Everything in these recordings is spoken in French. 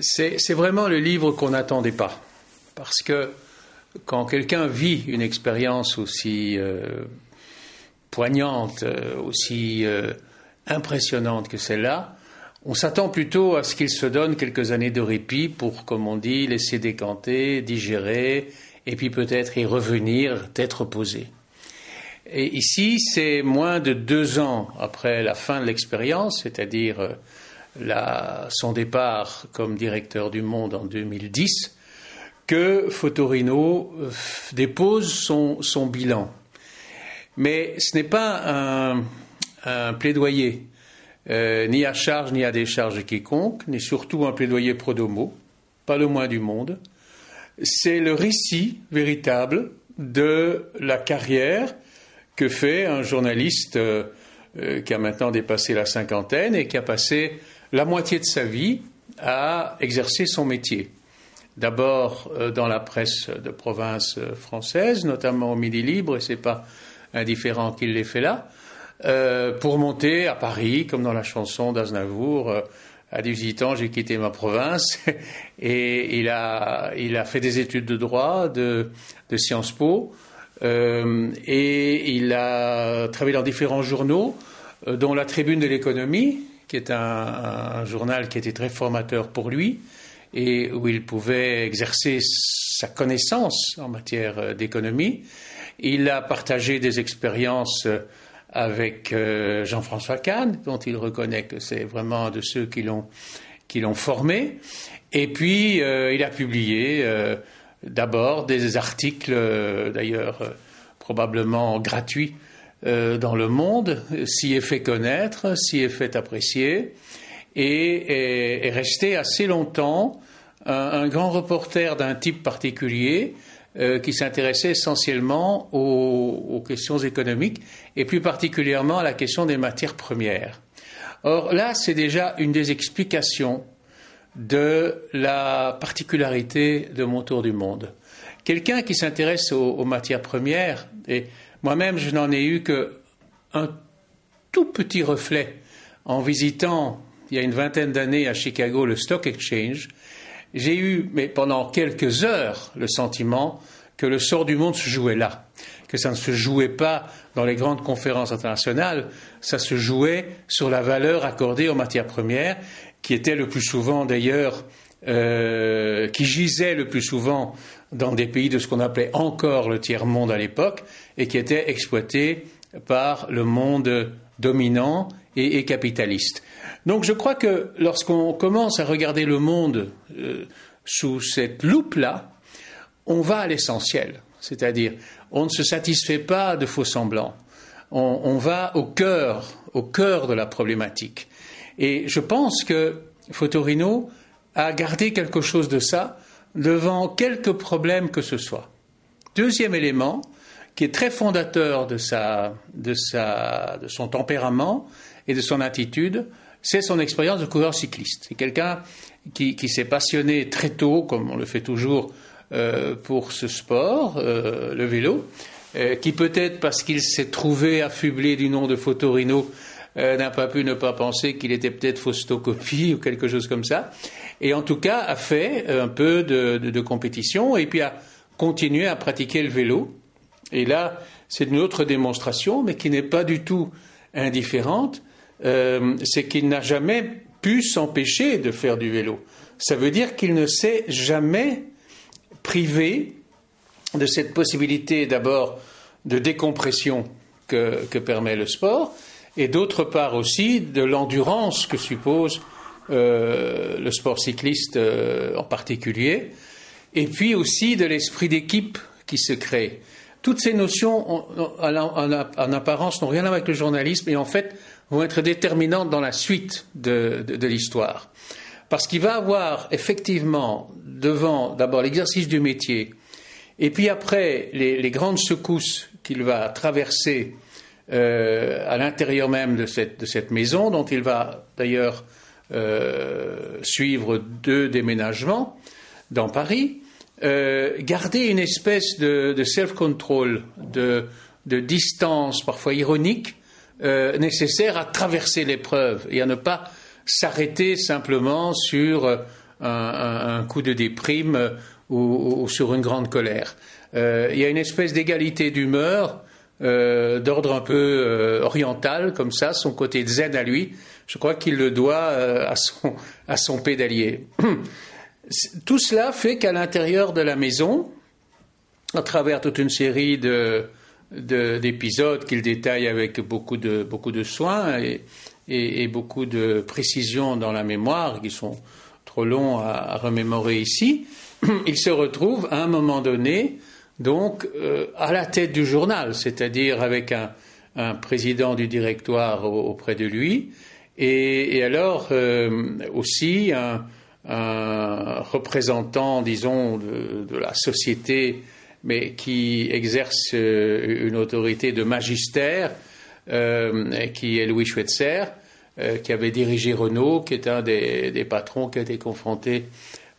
C'est vraiment le livre qu'on n'attendait pas. Parce que quand quelqu'un vit une expérience aussi euh, poignante, euh, aussi euh, impressionnante que celle-là, on s'attend plutôt à ce qu'il se donne quelques années de répit pour, comme on dit, laisser décanter, digérer, et puis peut-être y revenir, être posé. Et ici, c'est moins de deux ans après la fin de l'expérience, c'est-à-dire euh, son départ comme directeur du Monde en 2010, que Fotorino dépose son bilan. Mais ce n'est pas un, plaidoyer, euh, ni à charge ni à décharge quiconque, ni surtout un plaidoyer pro domo, pas le moins du monde. C'est le récit véritable de la carrière que fait un journaliste euh, euh, qui a maintenant dépassé la cinquantaine et qui a passé la moitié de sa vie à exercer son métier. D'abord dans la presse de province française, notamment au Midi Libre, et c'est pas indifférent qu'il l'ait fait là, euh, pour monter à Paris, comme dans la chanson d'Aznavour. Euh, à 18 ans, j'ai quitté ma province et il a, fait des études de droit, de, Sciences Po, euh, et il a travaillé dans différents journaux, dont la Tribune de l'économie, qui est un, journal qui était très formateur pour lui et où il pouvait exercer sa connaissance en matière d'économie. Il a partagé des expériences euh, avec euh, Jean-François Kahn, dont il reconnaît que c'est vraiment de ceux qui l'ont, qui l'ont formé. Et puis, euh, il a publié d'abord des articles, d'ailleurs probablement gratuits, dans Le Monde, s'y est fait connaître, s'y est fait apprécier, et est, resté assez longtemps un grand reporter d'un type particulier, euh, qui s'intéressait essentiellement aux, questions économiques et plus particulièrement à la question des matières premières. Or là, c'est déjà une des explications de la particularité de mon tour du monde. Quelqu'un qui s'intéresse aux, matières premières, et moi-même je n'en ai eu qu'un tout petit reflet en visitant il y a une vingtaine d'années à Chicago le Stock Exchange, j'ai eu, mais pendant quelques heures, le sentiment que le sort du monde se jouait là, que ça ne se jouait pas dans les grandes conférences internationales, ça se jouait sur la valeur accordée aux matières premières, qui était le plus souvent d'ailleurs, euh, qui gisait le plus souvent dans des pays de ce qu'on appelait encore le tiers-monde à l'époque, et qui était exploité par le monde dominant et, capitaliste. Donc je crois que lorsqu'on commence à regarder le monde euh, sous cette loupe-là, on va à l'essentiel. C'est-à-dire, on ne se satisfait pas de faux semblants. On, va au cœur, au cœur de la problématique. Et je pense que Fotorino a gardé quelque chose de ça devant quelques problèmes que ce soit. Deuxième élément, qui est très fondateur de, sa, de, sa, de son tempérament et de son attitude, c'est son expérience de coureur cycliste. C'est quelqu'un qui, qui s'est passionné très tôt, comme on le fait toujours, euh, pour ce sport, euh, le vélo, euh, qui peut-être parce qu'il s'est trouvé affublé du nom de Fotorino, n'a pas pu ne pas penser qu'il était peut-être faustocopie ou quelque chose comme ça, et en tout cas a fait un peu de, compétition et puis a continué à pratiquer le vélo. Et là, c'est une autre démonstration, mais qui n'est pas du tout indifférente, euh, c'est qu'il n'a jamais pu s'empêcher de faire du vélo. Ça veut dire qu'il ne s'est jamais privé de cette possibilité d'abord de décompression que, permet le sport, et d'autre part aussi de l'endurance que suppose euh, le sport cycliste euh, en particulier, et puis aussi de l'esprit d'équipe qui se crée. Toutes ces notions, en, apparence, n'ont rien à voir avec le journalisme et en fait vont être déterminantes dans la suite de, l'histoire. Parce qu'il va avoir effectivement devant d'abord l'exercice du métier et puis après les, grandes secousses qu'il va traverser euh, à l'intérieur même de cette, maison, dont il va d'ailleurs euh, suivre deux déménagements dans Paris, euh, garder une espèce de, self-control, de, distance parfois ironique, euh, nécessaire à traverser l'épreuve et à ne pas s'arrêter simplement sur un, coup de déprime ou, sur une grande colère. il y a une espèce d'égalité d'humeur d'ordre un peu oriental, comme ça, son côté zen à lui. Je crois qu'il le doit à, son, à son pédalier. Tout cela fait qu'à l'intérieur de la maison, à travers toute une série de, d'épisodes qu'il détaille avec beaucoup de, beaucoup de soin et, et, beaucoup de précision dans la mémoire, qui sont trop longs à, remémorer ici, il se retrouve à un moment donné, donc, euh, à la tête du journal, c'est-à-dire avec un, président du directoire auprès de lui, et, alors euh, aussi un, représentant, disons, de, la société mais qui exerce euh, une autorité de magistère, qui est Louis Schweitzer, qui avait dirigé Renault, qui est un des, patrons qui a été confronté,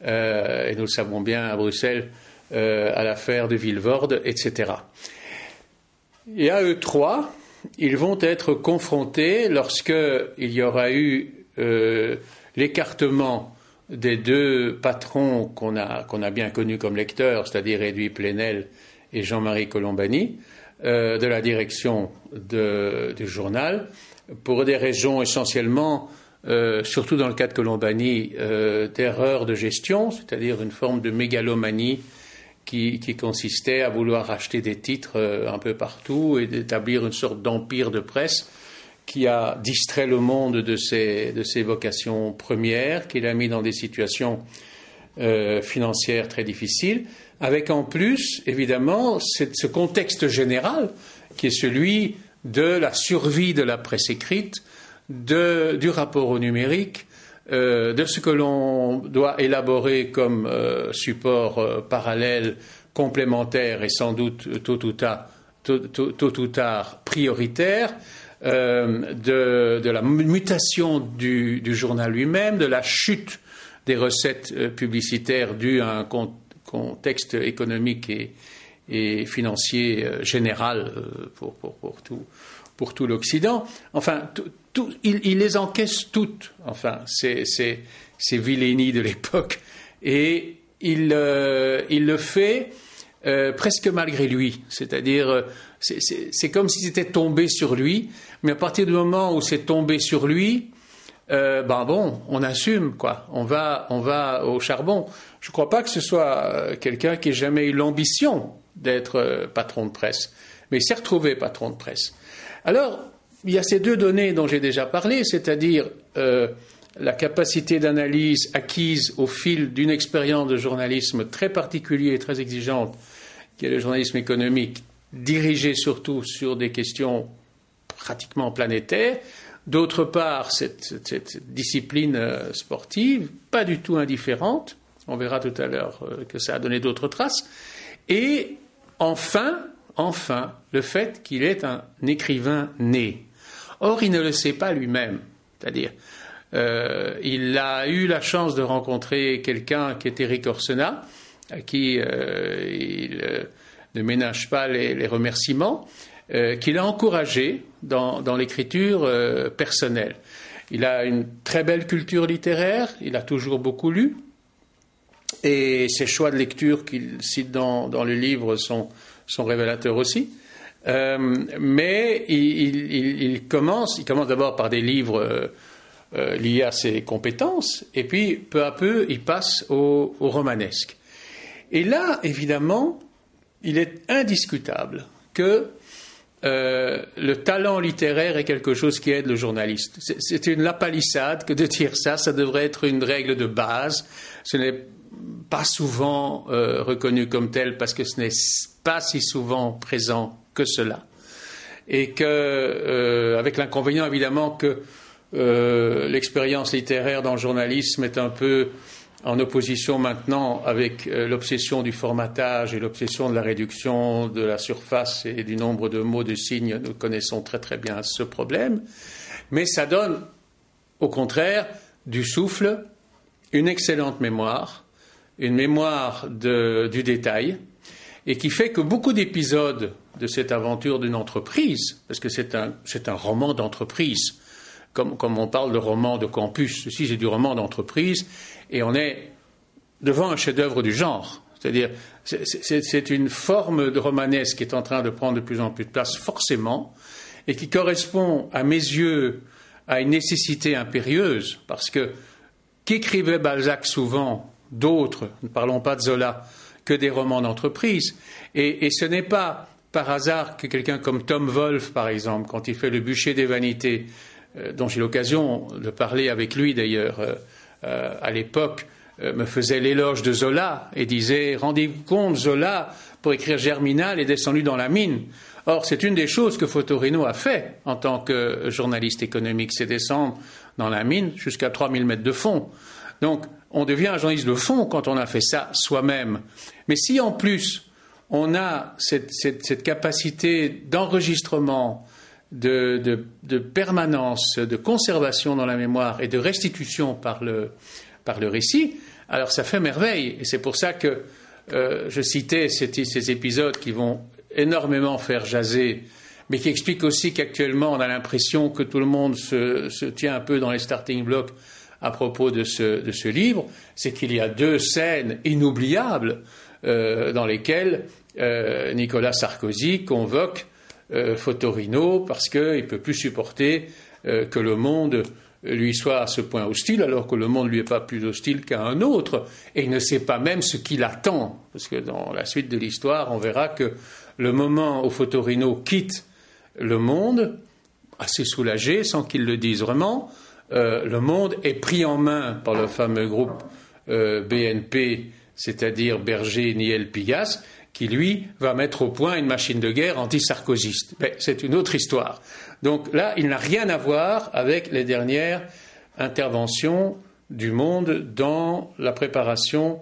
et nous le savons bien, à Bruxelles, à l'affaire de Villevorde, etc. Et à eux trois, ils vont être confrontés lorsqu'il y aura eu l'écartement des deux patrons qu'on a, bien connus comme lecteurs, c'est-à-dire Edoui Plenel et Jean-Marie Colombani, euh, de la direction du journal, pour des raisons essentiellement, euh, surtout dans le cas de Colombani, euh, d'erreur de gestion, c'est-à-dire une forme de mégalomanie qui, consistait à vouloir acheter des titres un peu partout et d'établir une sorte d'empire de presse qui a distrait le monde de ses, de ses vocations premières, qui l'a mis dans des situations euh, financières très difficiles, avec en plus, évidemment, ce contexte général qui est celui de la survie de la presse écrite, de, du rapport au numérique, euh, de ce que l'on doit élaborer comme euh, support parallèle, complémentaire et sans doute tôt ou tard, prioritaire, euh, de, la mutation du, journal lui-même, de la chute des recettes euh, publicitaires dues à un contexte économique et, financier euh, général pour, tout, pour tout l'Occident. Enfin, il, les encaisse toutes, enfin, ces, ces, ces vilainies de l'époque. Et il, il le fait presque malgré lui, c'est-à-dire c'est comme si c'était tombé sur lui, mais à partir du moment où c'est tombé sur lui, euh, ben bon, on assume quoi. On va, on va au charbon. Je ne crois pas que ce soit euh, quelqu'un qui ait jamais eu l'ambition d'être euh, patron de presse, mais il s'est retrouvé patron de presse. Alors, il y a ces deux données dont j'ai déjà parlé, c'est-à-dire la capacité d'analyse acquise au fil d'une expérience de journalisme très particulière et très exigeante, qui est le journalisme économique, dirigé surtout sur des questions pratiquement planétaire. D'autre part, cette, discipline euh, sportive, pas du tout indifférente, on verra tout à l'heure euh, que ça a donné d'autres traces. Et enfin, enfin, le fait qu'il est un écrivain né. Or, il ne le sait pas lui-même. C'est-à-dire, euh, il a eu la chance de rencontrer quelqu'un qui est Eric Orsena, à qui il ne ménage pas les remerciements, euh, qu'il a encouragé dans, l'écriture euh, personnelle. Il a une très belle culture littéraire, il a toujours beaucoup lu, et ses choix de lecture qu'il cite dans, le livre sont, révélateurs aussi. Euh, mais il, commence, il commence d'abord par des livres liés à ses compétences, et puis peu à peu, il passe au romanesque. Et là, évidemment, il est indiscutable que euh, le talent littéraire est quelque chose qui aide le journaliste. C'est une lapalissade que de dire ça, ça devrait être une règle de base. Ce n'est pas souvent euh, reconnu comme tel parce que ce n'est pas si souvent présent que cela. Et que, euh, avec l'inconvénient évidemment que l'expérience littéraire dans le journalisme est un peu en opposition maintenant avec euh, l'obsession du formatage et l'obsession de la réduction de la surface et du nombre de mots, de signes, nous connaissons très très bien ce problème, mais ça donne au contraire du souffle, une excellente mémoire, une mémoire du détail, et qui fait que beaucoup d'épisodes de cette aventure d'une entreprise, parce que c'est un, un roman d'entreprise, comme, comme on parle de roman de campus. Ceci, c'est du roman d'entreprise, et on est devant un chef-d'œuvre du genre. C'est-à-dire, c'est une forme de romanesque qui est en train de prendre de plus en plus de place, forcément, et qui correspond, à mes yeux, à une nécessité impérieuse, parce que qu'écrivait Balzac souvent, d'autres, ne parlons pas de Zola, que des romans d'entreprise, et, ce n'est pas par hasard que quelqu'un comme Tom Wolfe, par exemple, quand il fait Le bûcher des vanités, euh, dont j'ai l'occasion de parler avec lui d'ailleurs euh, euh, à l'époque, me faisait l'éloge de Zola et disait Rendez-vous compte, Zola, pour écrire Germinal, est descendu dans la mine. Or, c'est une des choses que Fotorino a fait en tant que journaliste économique, c'est descendre dans la mine jusqu'à 3000 mètres de fond. Donc, on devient un journaliste de fond quand on a fait ça soi-même. Mais si en plus on a cette, capacité d'enregistrement, de, permanence, de conservation dans la mémoire et de restitution par le, récit, alors ça fait merveille. Et c'est pour ça que euh, je citais ces épisodes qui vont énormément faire jaser, mais qui expliquent aussi qu'actuellement on a l'impression que tout le monde se, tient un peu dans les starting blocks à propos de ce, livre, c'est qu'il y a deux scènes inoubliables euh, dans lesquelles euh, Nicolas Sarkozy convoque euh, Fotorino parce qu'il ne peut plus supporter que le monde lui soit à ce point hostile, alors que le monde lui est pas plus hostile qu'à un autre, et il ne sait pas même ce qu'il attend, parce que dans la suite de l'histoire, on verra que le moment où Fotorino quitte le monde, assez soulagé, sans qu'il le dise vraiment, euh, le monde est pris en main par le fameux groupe euh, BNP, c'est-à-dire Berger, Niel, Pigas, qui lui va mettre au point une machine de guerre anti-sarkozyste. Mais c'est une autre histoire. Donc là, il n'a rien à voir avec les dernières interventions du monde dans la préparation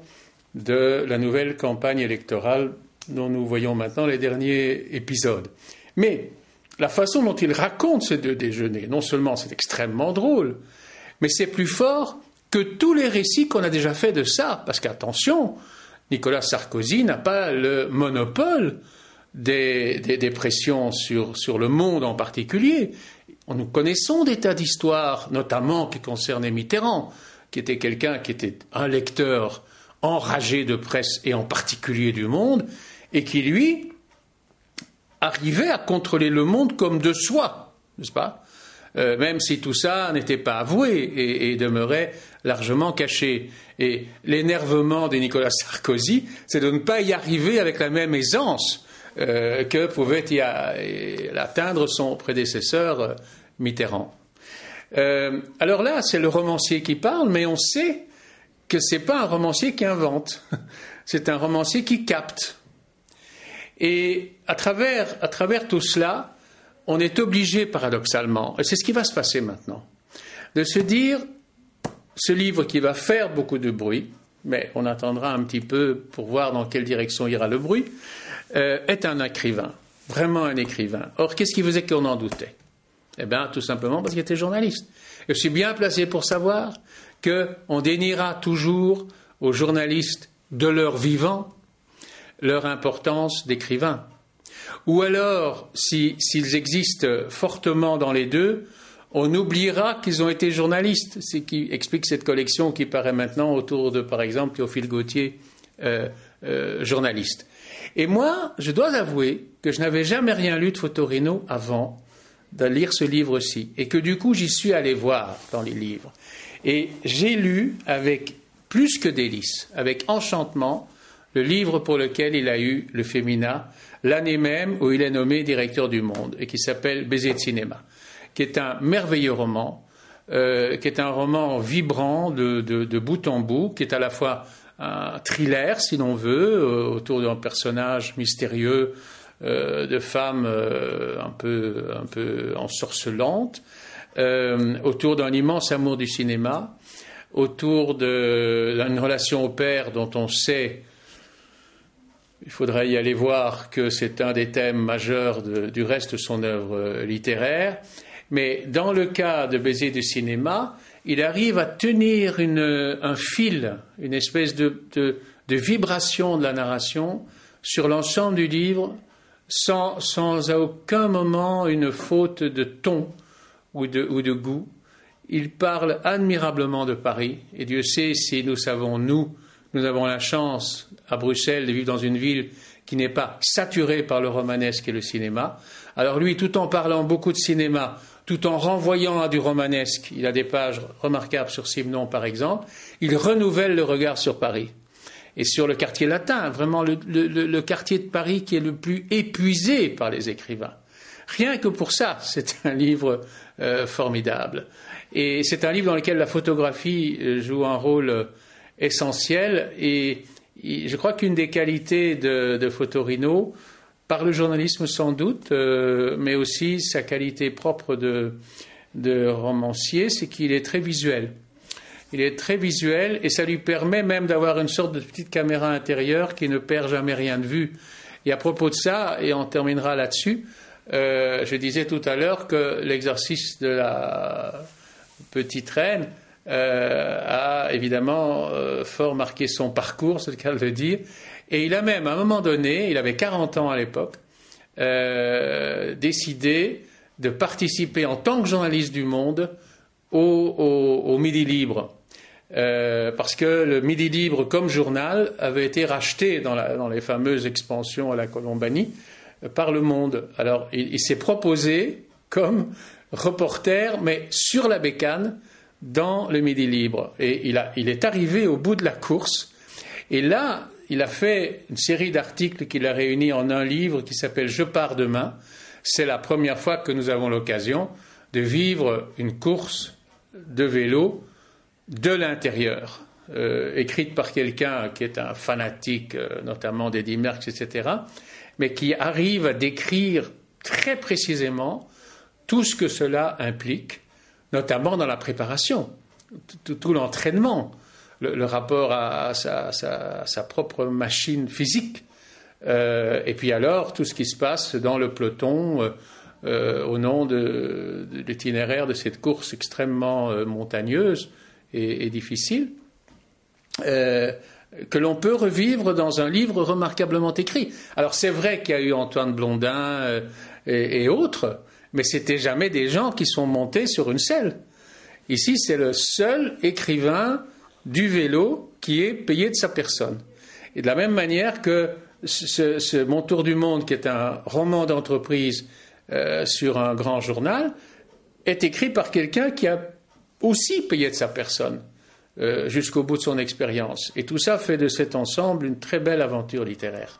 de la nouvelle campagne électorale dont nous voyons maintenant les derniers épisodes. Mais la façon dont il raconte ces deux déjeuners, non seulement c'est extrêmement drôle, mais c'est plus fort que tous les récits qu'on a déjà faits de ça. Parce qu'attention, Nicolas Sarkozy n'a pas le monopole des, pressions sur, sur, le monde en particulier. Nous connaissons des tas d'histoires, notamment qui concernaient Mitterrand, qui était quelqu'un qui était un lecteur enragé de presse et en particulier du monde, et qui, lui, arrivait à contrôler le monde comme de soi, n'est-ce pas? Euh, Même si tout ça n'était pas avoué et, demeurait largement caché. Et l'énervement de Nicolas Sarkozy, c'est de ne pas y arriver avec la même aisance euh, que pouvait y atteindre son prédécesseur euh, Mitterrand. alors là, c'est le romancier qui parle, mais on sait que ce n'est pas un romancier qui invente, c'est un romancier qui capte. Et à travers, à travers tout cela, on est obligé, paradoxalement, et c'est ce qui va se passer maintenant, de se dire, ce livre qui va faire beaucoup de bruit, mais on attendra un petit peu pour voir dans quelle direction ira le bruit, euh, est un écrivain, vraiment un écrivain. Or, qu'est-ce qui faisait qu'on en doutait? Eh bien, tout simplement parce qu'il était journaliste. je suis bien placé pour savoir qu'on déniera toujours aux journalistes de leur vivant leur importance d'écrivain. Ou alors, s'ils existent fortement dans les deux, on oubliera qu'ils ont été journalistes, ce qui explique cette collection qui paraît maintenant autour de, par exemple, Théophile Gautier, euh, euh, journaliste. Et moi, je dois avouer que je n'avais jamais rien lu de Fotorino avant de lire ce livre-ci, et que du coup, j'y suis allé voir dans les livres. Et j'ai lu avec plus que délice, avec enchantement, le livre pour lequel il a eu le Fémina l'année même où il est nommé directeur du Monde et qui s'appelle Baiser de cinéma, qui est un merveilleux roman, euh, qui est un roman vibrant de, bout en bout, qui est à la fois un thriller, si l'on veut, euh, autour d'un personnage mystérieux euh, de femme un peu un peu ensorcelante, autour d'un immense amour du cinéma, autour d'une relation au père dont on sait il faudrait y aller voir que c'est un des thèmes majeurs du reste de son œuvre euh, littéraire. Mais dans le cas de Baiser du cinéma, il arrive à tenir un fil, une espèce de, vibration de la narration sur l'ensemble du livre, sans, à aucun moment une faute de ton ou de, goût, il parle admirablement de Paris. Et Dieu sait si nous savons, nous, nous avons la chance à Bruxelles de vivre dans une ville qui n'est pas saturée par le romanesque et le cinéma. Alors lui, tout en parlant beaucoup de cinéma, tout en renvoyant à du romanesque, il a des pages remarquables sur Simon par exemple, il renouvelle le regard sur Paris et sur le quartier latin, vraiment le, quartier de Paris qui est le plus épuisé par les écrivains. Rien que pour ça, c'est un livre euh, formidable. Et c'est un livre dans lequel la photographie euh, joue un rôle euh, essentiel. Et je crois qu'une des qualités de, Fotorino, par le journalisme sans doute, mais aussi sa qualité propre de, de romancier, c'est qu'il est très visuel. Il est très visuel et ça lui permet même d'avoir une sorte de petite caméra intérieure qui ne perd jamais rien de vue. Et à propos de ça, et on terminera là-dessus, euh, je disais tout à l'heure que l'exercice de la petite reine euh, a évidemment euh, fort marqué son parcours, c'est le cas de le dire. Et il a même, à un moment donné, il avait 40 ans à l'époque, décidé de participer en tant que journaliste du Monde au Midi Libre. Euh, parce que le Midi Libre comme journal avait été racheté dans, les fameuses expansions à la Colombanie euh, par le Monde. Alors il, s'est proposé comme reporter, mais sur la bécane, dans le Midi Libre. Et il, il est arrivé au bout de la course. Et là, il a fait une série d'articles qu'il a réunis en un livre qui s'appelle Je pars demain. C'est la première fois que nous avons l'occasion de vivre une course de vélo de l'intérieur, euh, écrite par quelqu'un qui est un fanatique, euh, notamment d'Eddie Merckx, etc., mais qui arrive à décrire très précisément tout ce que cela implique, notamment dans la préparation, tout, l'entraînement, le, rapport à, sa, propre machine physique, euh, et puis alors tout ce qui se passe dans le peloton au nom de, l'itinéraire de cette course extrêmement montagneuse et, difficile, euh, que l'on peut revivre dans un livre remarquablement écrit. Alors c'est vrai qu'il y a eu Antoine Blondin euh, et, autres, mais c'était jamais des gens qui sont montés sur une selle. Ici, c'est le seul écrivain du vélo qui est payé de sa personne. Et de la même manière que ce, Mon Tour du Monde, qui est un roman d'entreprise euh, sur un grand journal, est écrit par quelqu'un qui a aussi payé de sa personne euh, jusqu'au bout de son expérience. Et tout ça fait de cet ensemble une très belle aventure littéraire.